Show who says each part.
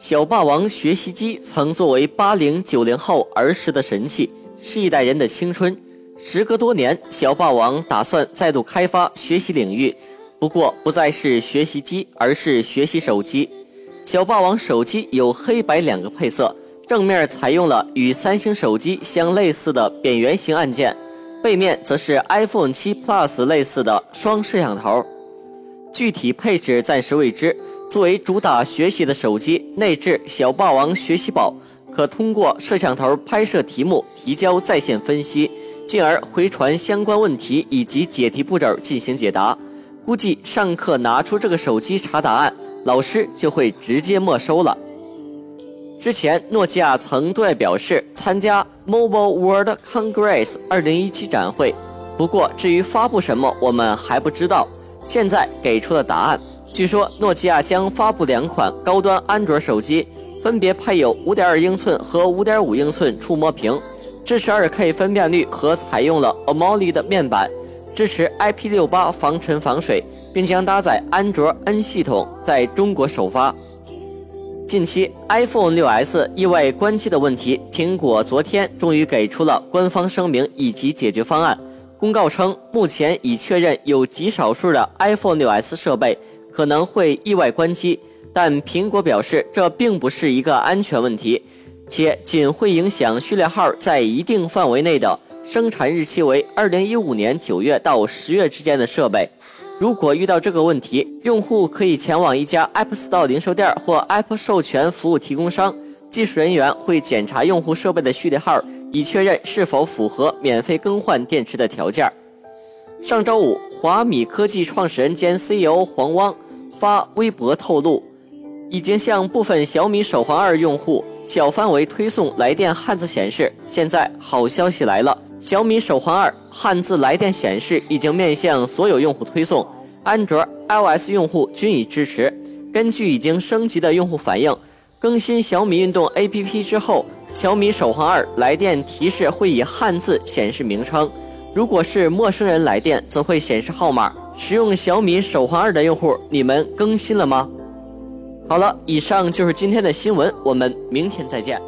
Speaker 1: 小霸王学习机曾作为八零九零后儿时的神器，是一代人的青春。时隔多年，小霸王打算再度开发学习领域，不过不再是学习机，而是学习手机。小霸王手机有黑白两个配色，正面采用了与三星手机相类似的扁圆形按键，背面则是 iPhone 7 Plus 类似的双摄像头。具体配置暂时未知。作为主打学习的手机，内置小霸王学习宝，可通过摄像头拍摄题目，提交在线分析，进而回传相关问题以及解题步骤进行解答。估计上课拿出这个手机查答案，老师就会直接没收了。之前，诺基亚曾对外表示参加 Mobile World Congress 2017展会，不过至于发布什么，我们还不知道。现在给出了答案。据说诺基亚将发布两款高端安卓手机，分别配有5.2英寸和5.5英寸触摸屏，支持 2K 分辨率和采用了 AMOLED 面板，支持 IP68 防尘防水，并将搭载安卓 N 系统，在中国首发。近期 iPhone 6s 意外关机的问题，苹果昨天终于给出了官方声明以及解决方案。公告称，目前已确认有极少数的 iPhone 6s 设备。可能会意外关机，但苹果表示这并不是一个安全问题，且仅会影响序列号在一定范围内的生产日期为二零一五年九月到十月之间的设备。如果遇到这个问题，用户可以前往一家 Apple Store 零售店或 Apple 授权服务提供商，技术人员会检查用户设备的序列号，以确认是否符合免费更换电池的条件。上周五，华米科技创始人兼 CEO 黄汪。发微博透露，已经向部分小米手环二用户小范围推送来电汉字显示。现在好消息来了，小米手环二汉字来电显示已经面向所有用户推送，安卓、iOS 用户均已支持。根据已经升级的用户反映，更新小米运动 APP 之后，小米手环二来电提示会以汉字显示名称，如果是陌生人来电，则会显示号码。使用小米手环二的用户，你们更新了吗？好了，以上就是今天的新闻，我们明天再见。